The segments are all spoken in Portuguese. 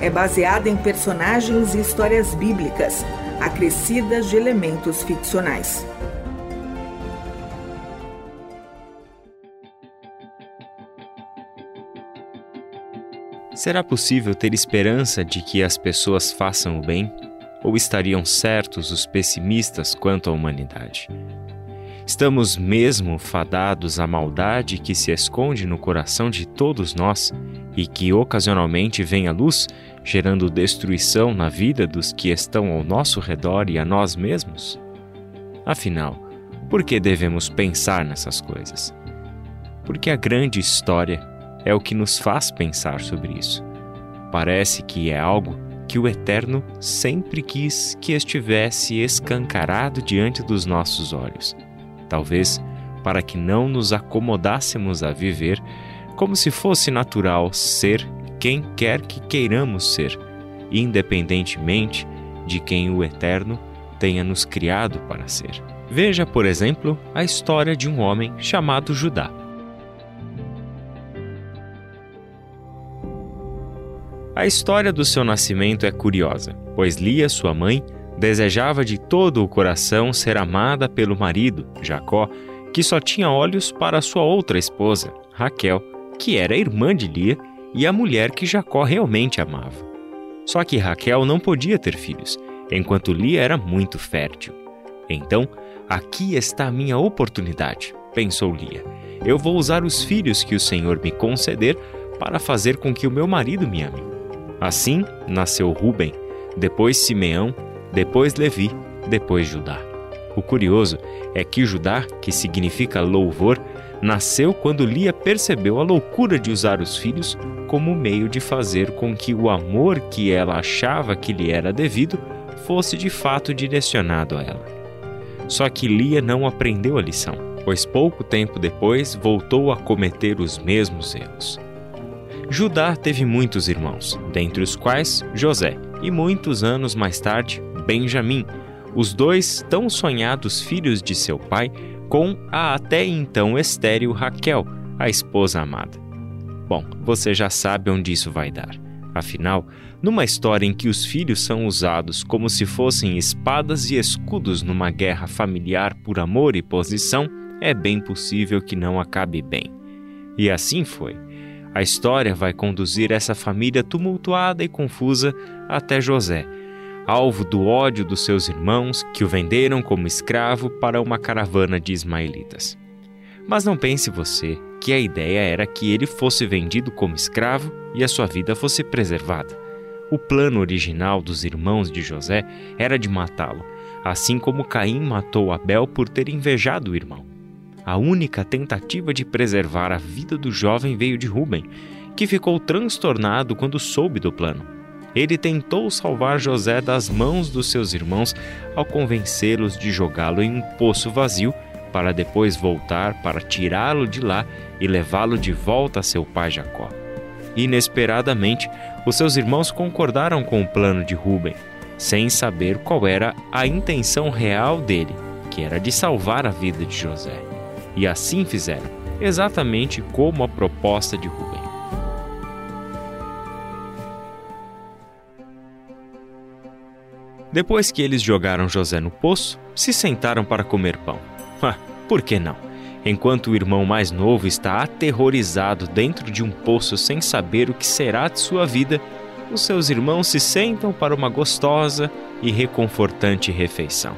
é baseada em personagens e histórias bíblicas, acrescidas de elementos ficcionais. Será possível ter esperança de que as pessoas façam o bem? Ou estariam certos os pessimistas quanto à humanidade? Estamos mesmo fadados à maldade que se esconde no coração de todos nós e que ocasionalmente vem à luz, gerando destruição na vida dos que estão ao nosso redor e a nós mesmos? Afinal, por que devemos pensar nessas coisas? Porque a grande história é o que nos faz pensar sobre isso. Parece que é algo que o Eterno sempre quis que estivesse escancarado diante dos nossos olhos. Talvez para que não nos acomodássemos a viver como se fosse natural ser quem quer que queiramos ser, independentemente de quem o Eterno tenha nos criado para ser. Veja, por exemplo, a história de um homem chamado Judá. A história do seu nascimento é curiosa, pois Lia, sua mãe, desejava de todo o coração ser amada pelo marido, Jacó, que só tinha olhos para sua outra esposa, Raquel, que era irmã de Lia e a mulher que Jacó realmente amava. Só que Raquel não podia ter filhos, enquanto Lia era muito fértil. Então, aqui está a minha oportunidade, pensou Lia. Eu vou usar os filhos que o Senhor me conceder para fazer com que o meu marido me ame. Assim nasceu Ruben, depois Simeão, depois Levi, depois Judá. O curioso é que Judá, que significa louvor, nasceu quando Lia percebeu a loucura de usar os filhos como meio de fazer com que o amor que ela achava que lhe era devido fosse de fato direcionado a ela. Só que Lia não aprendeu a lição, pois pouco tempo depois voltou a cometer os mesmos erros. Judá teve muitos irmãos, dentre os quais José, e muitos anos mais tarde, Benjamim, os dois tão sonhados filhos de seu pai, com a até então estéril Raquel, a esposa amada. Bom, você já sabe onde isso vai dar. Afinal, numa história em que os filhos são usados como se fossem espadas e escudos numa guerra familiar por amor e posição, é bem possível que não acabe bem. E assim foi. A história vai conduzir essa família tumultuada e confusa até José, alvo do ódio dos seus irmãos que o venderam como escravo para uma caravana de ismaelitas. Mas não pense você que a ideia era que ele fosse vendido como escravo e a sua vida fosse preservada. O plano original dos irmãos de José era de matá-lo, assim como Caim matou Abel por ter invejado o irmão. A única tentativa de preservar a vida do jovem veio de Ruben, que ficou transtornado quando soube do plano. Ele tentou salvar José das mãos dos seus irmãos ao convencê-los de jogá-lo em um poço vazio para depois voltar para tirá-lo de lá e levá-lo de volta a seu pai Jacó. Inesperadamente, os seus irmãos concordaram com o plano de Ruben, sem saber qual era a intenção real dele, que era de salvar a vida de José. E assim fizeram, exatamente como a proposta de Rubem. Depois que eles jogaram José no poço, se sentaram para comer pão. Ah, por que não? Enquanto o irmão mais novo está aterrorizado dentro de um poço sem saber o que será de sua vida, os seus irmãos se sentam para uma gostosa e reconfortante refeição.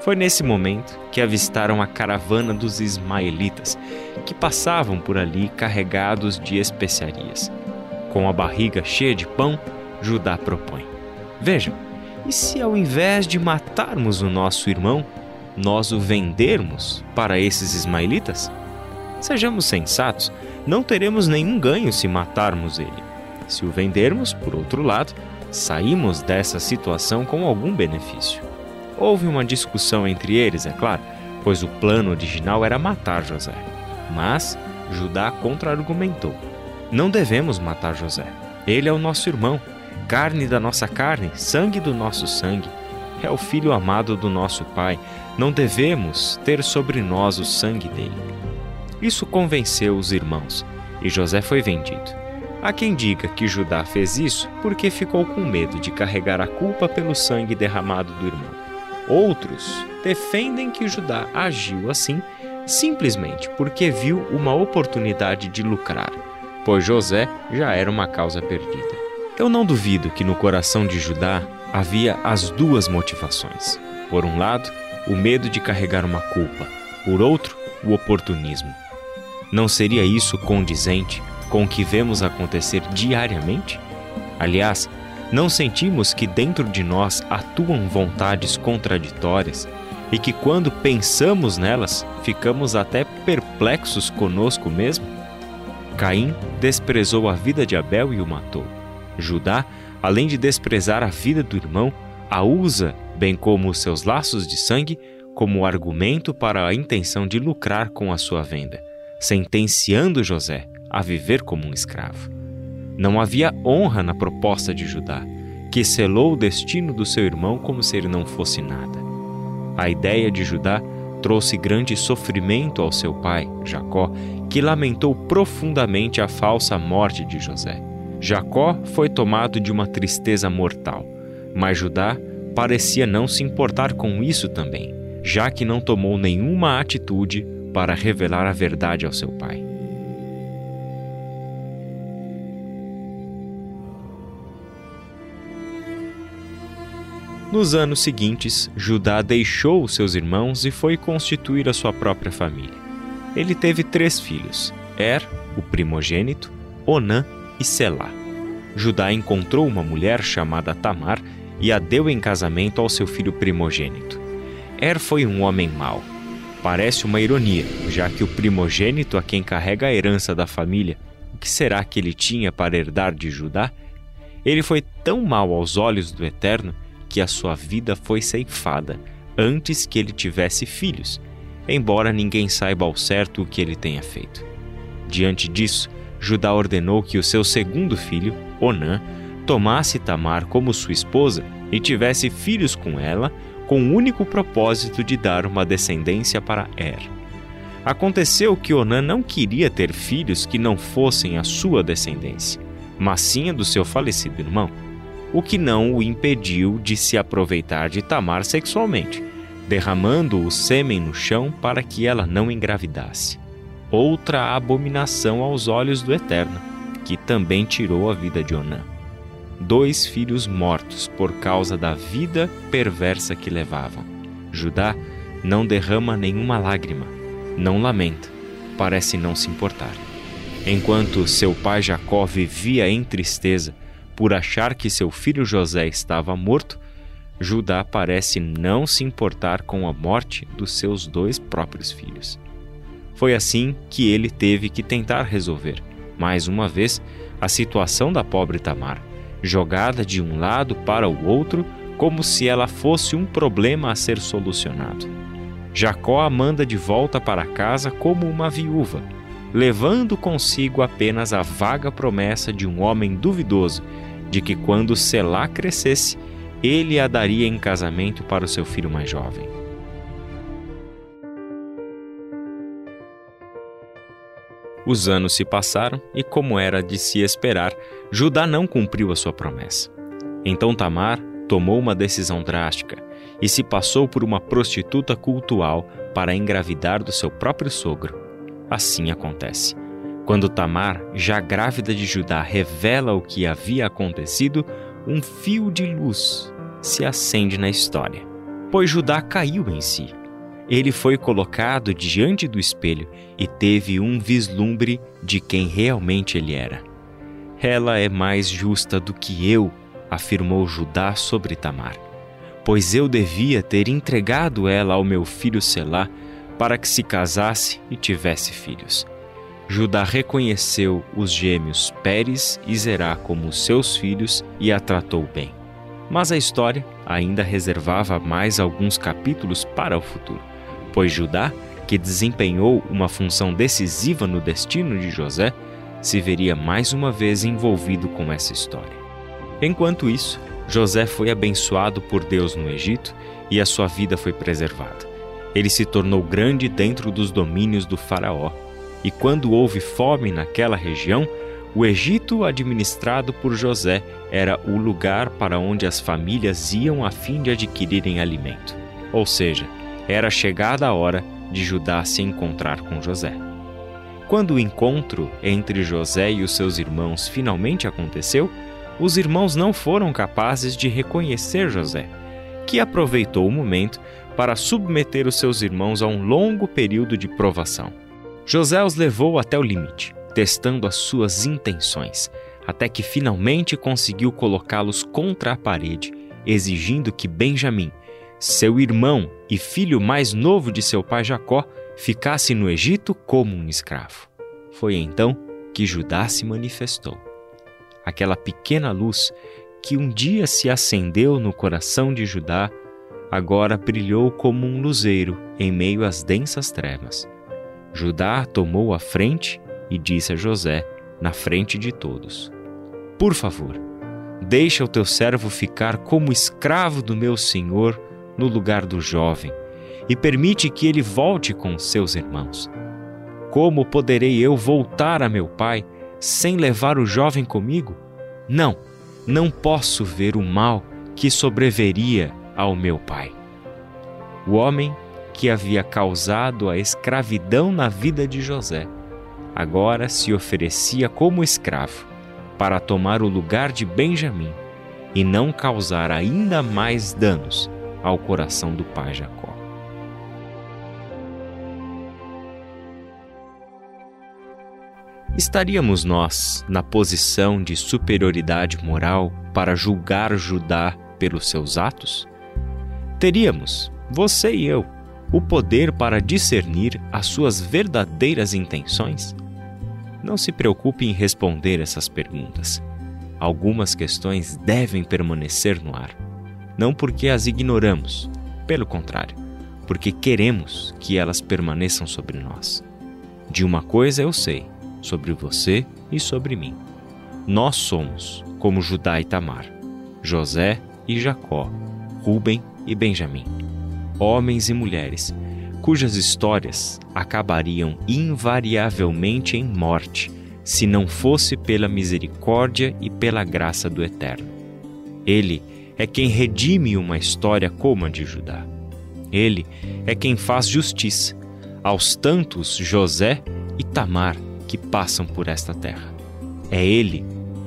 Foi nesse momento que avistaram a caravana dos ismaelitas, que passavam por ali carregados de especiarias. Com a barriga cheia de pão, Judá propõe: Vejam, e se ao invés de matarmos o nosso irmão, nós o vendermos para esses ismaelitas? Sejamos sensatos, não teremos nenhum ganho se matarmos ele. Se o vendermos, por outro lado, saímos dessa situação com algum benefício. Houve uma discussão entre eles, é claro, pois o plano original era matar José. Mas Judá contra-argumentou: Não devemos matar José. Ele é o nosso irmão, carne da nossa carne, sangue do nosso sangue. É o filho amado do nosso pai. Não devemos ter sobre nós o sangue dele. Isso convenceu os irmãos, e José foi vendido. Há quem diga que Judá fez isso porque ficou com medo de carregar a culpa pelo sangue derramado do irmão. Outros defendem que Judá agiu assim simplesmente porque viu uma oportunidade de lucrar, pois José já era uma causa perdida. Eu não duvido que no coração de Judá havia as duas motivações. Por um lado, o medo de carregar uma culpa, por outro, o oportunismo. Não seria isso condizente com o que vemos acontecer diariamente? Aliás, não sentimos que dentro de nós atuam vontades contraditórias e que quando pensamos nelas, ficamos até perplexos conosco mesmo? Caim desprezou a vida de Abel e o matou. Judá, além de desprezar a vida do irmão, a usa, bem como os seus laços de sangue, como argumento para a intenção de lucrar com a sua venda, sentenciando José a viver como um escravo. Não havia honra na proposta de Judá, que selou o destino do seu irmão como se ele não fosse nada. A ideia de Judá trouxe grande sofrimento ao seu pai, Jacó, que lamentou profundamente a falsa morte de José. Jacó foi tomado de uma tristeza mortal, mas Judá parecia não se importar com isso também, já que não tomou nenhuma atitude para revelar a verdade ao seu pai. Nos anos seguintes, Judá deixou os seus irmãos e foi constituir a sua própria família. Ele teve três filhos: Er, o primogênito, Onã e Selá. Judá encontrou uma mulher chamada Tamar e a deu em casamento ao seu filho primogênito. Er foi um homem mau. Parece uma ironia, já que o primogênito a quem carrega a herança da família, o que será que ele tinha para herdar de Judá? Ele foi tão mau aos olhos do Eterno que a sua vida foi ceifada antes que ele tivesse filhos, embora ninguém saiba ao certo o que ele tenha feito. Diante disso, Judá ordenou que o seu segundo filho, Onã, tomasse Tamar como sua esposa e tivesse filhos com ela, com o único propósito de dar uma descendência para Er. Aconteceu que Onã não queria ter filhos que não fossem a sua descendência, mas sim a do seu falecido irmão o que não o impediu de se aproveitar de Tamar sexualmente, derramando o sêmen no chão para que ela não engravidasse. Outra abominação aos olhos do Eterno, que também tirou a vida de Onã. Dois filhos mortos por causa da vida perversa que levavam. Judá não derrama nenhuma lágrima, não lamenta, parece não se importar. Enquanto seu pai Jacó vivia em tristeza, por achar que seu filho José estava morto, Judá parece não se importar com a morte dos seus dois próprios filhos. Foi assim que ele teve que tentar resolver, mais uma vez, a situação da pobre Tamar, jogada de um lado para o outro como se ela fosse um problema a ser solucionado. Jacó a manda de volta para casa como uma viúva, levando consigo apenas a vaga promessa de um homem duvidoso de que quando Selá crescesse, ele a daria em casamento para o seu filho mais jovem. Os anos se passaram e, como era de se esperar, Judá não cumpriu a sua promessa. Então Tamar tomou uma decisão drástica e se passou por uma prostituta cultual para engravidar do seu próprio sogro. Assim acontece. Quando Tamar, já grávida de Judá, revela o que havia acontecido, um fio de luz se acende na história. Pois Judá caiu em si. Ele foi colocado diante do espelho e teve um vislumbre de quem realmente ele era. Ela é mais justa do que eu, afirmou Judá sobre Tamar, pois eu devia ter entregado ela ao meu filho Selá para que se casasse e tivesse filhos Judá reconheceu os gêmeos Pérez e Zerá como seus filhos e a tratou bem. Mas a história ainda reservava mais alguns capítulos para o futuro, pois Judá, que desempenhou uma função decisiva no destino de José, se veria mais uma vez envolvido com essa história. Enquanto isso, José foi abençoado por Deus no Egito e a sua vida foi preservada. Ele se tornou grande dentro dos domínios do Faraó, e quando houve fome naquela região, o Egito, administrado por José, era o lugar para onde as famílias iam a fim de adquirirem alimento. Ou seja, era chegada a hora de Judá se encontrar com José. Quando o encontro entre José e os seus irmãos finalmente aconteceu, os irmãos não foram capazes de reconhecer José, que aproveitou o momento para submeter os seus irmãos a um longo período de provação. José os levou até o limite, testando as suas intenções, até que finalmente conseguiu colocá-los contra a parede, exigindo que Benjamim, seu irmão e filho mais novo de seu pai Jacó, ficasse no Egito como um escravo. Foi então que Judá se manifestou. Aquela pequena luz que um dia se acendeu no coração de Judá, agora brilhou como um luzeiro em meio às densas trevas. Judá tomou a frente e disse a José, na frente de todos: Por favor, deixa o teu servo ficar como escravo do meu senhor no lugar do jovem e permite que ele volte com seus irmãos. Como poderei eu voltar a meu pai sem levar o jovem comigo? Não, não posso ver o mal que sobreveria ao meu pai. O homem que havia causado a escravidão na vida de José agora se oferecia como escravo para tomar o lugar de Benjamim e não causar ainda mais danos ao coração do pai Jacó. Estaríamos nós na posição de superioridade moral para julgar Judá pelos seus atos? Teríamos, você e eu, o poder para discernir as suas verdadeiras intenções? Não se preocupe em responder essas perguntas. Algumas questões devem permanecer no ar. Não porque as ignoramos, pelo contrário, porque queremos que elas permaneçam sobre nós. De uma coisa eu sei, sobre você e sobre mim. Nós somos como Judá e Tamar, José e Jacó, Ruben e Benjamim, homens e mulheres cujas histórias acabariam invariavelmente em morte se não fosse pela misericórdia e pela graça do Eterno. Ele é quem redime uma história como a de Judá. Ele é quem faz justiça aos tantos José e Tamar que passam por esta terra. É ele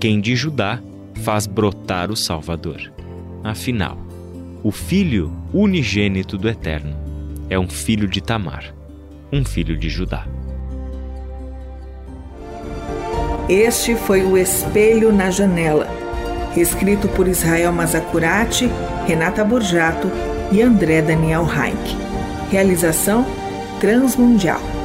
quem de Judá faz brotar o Salvador. Afinal, o Filho unigênito do Eterno é um filho de Tamar, um filho de Judá. Este foi o Espelho na Janela, escrito por Israel Mazacurati, Renata Borjato e André Daniel Heinck. Realização Transmundial.